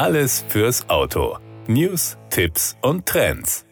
Alles fürs Auto. News, Tipps und Trends.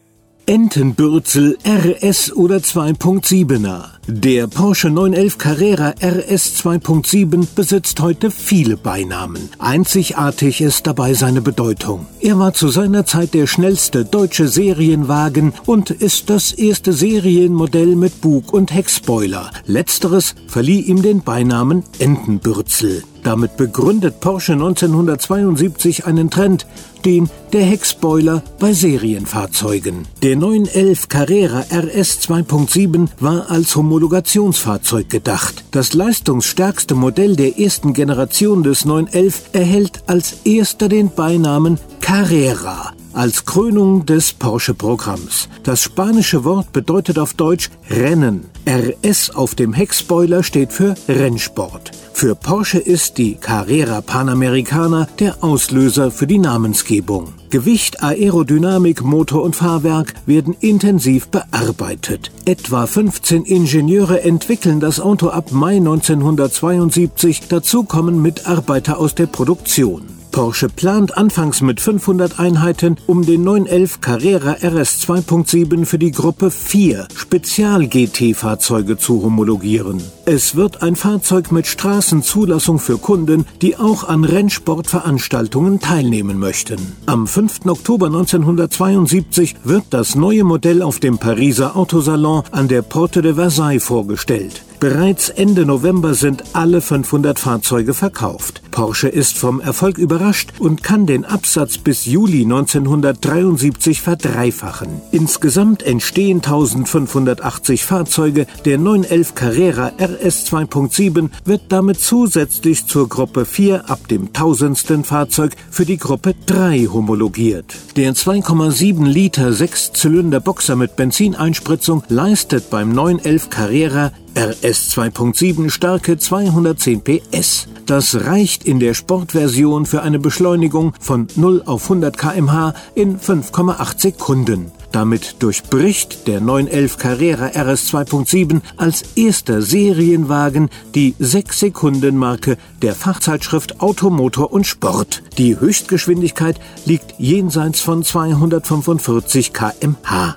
Entenbürzel RS oder 2.7er. Der Porsche 911 Carrera RS 2.7 besitzt heute viele Beinamen. Einzigartig ist dabei seine Bedeutung. Er war zu seiner Zeit der schnellste deutsche Serienwagen und ist das erste Serienmodell mit Bug- und Heckspoiler. Letzteres verlieh ihm den Beinamen Entenbürzel. Damit begründet Porsche 1972 einen Trend, den der Heckspoiler bei Serienfahrzeugen. Der 911 Carrera RS 2.7 war als Homologationsfahrzeug gedacht. Das leistungsstärkste Modell der ersten Generation des 911 erhält als erster den Beinamen Carrera als Krönung des Porsche-Programms. Das spanische Wort bedeutet auf Deutsch Rennen. RS auf dem Heckspoiler steht für Rennsport. Für Porsche ist die Carrera Panamericana der Auslöser für die Namensgebung. Gewicht, Aerodynamik, Motor und Fahrwerk werden intensiv bearbeitet. Etwa 15 Ingenieure entwickeln das Auto ab Mai 1972, dazu kommen Mitarbeiter aus der Produktion. Porsche plant anfangs mit 500 Einheiten, um den 911 Carrera RS 2.7 für die Gruppe 4 Spezial-GT-Fahrzeuge zu homologieren. Es wird ein Fahrzeug mit Straßenzulassung für Kunden, die auch an Rennsportveranstaltungen teilnehmen möchten. Am 5. Oktober 1972 wird das neue Modell auf dem Pariser Autosalon an der Porte de Versailles vorgestellt. Bereits Ende November sind alle 500 Fahrzeuge verkauft. Porsche ist vom Erfolg überrascht und kann den Absatz bis Juli 1973 verdreifachen. Insgesamt entstehen 1580 Fahrzeuge. Der 911 Carrera RS 2.7 wird damit zusätzlich zur Gruppe 4 ab dem tausendsten Fahrzeug für die Gruppe 3 homologiert. Der 2,7 Liter Sechszylinder Boxer mit Benzineinspritzung leistet beim 911 Carrera RS 2.7 starke 210 PS. Das reicht in der Sportversion für eine Beschleunigung von 0 auf 100 km/h in 5,8 Sekunden. Damit durchbricht der 911 Carrera RS 2.7 als erster Serienwagen die 6-Sekunden-Marke der Fachzeitschrift Automotor und Sport. Die Höchstgeschwindigkeit liegt jenseits von 245 km/h.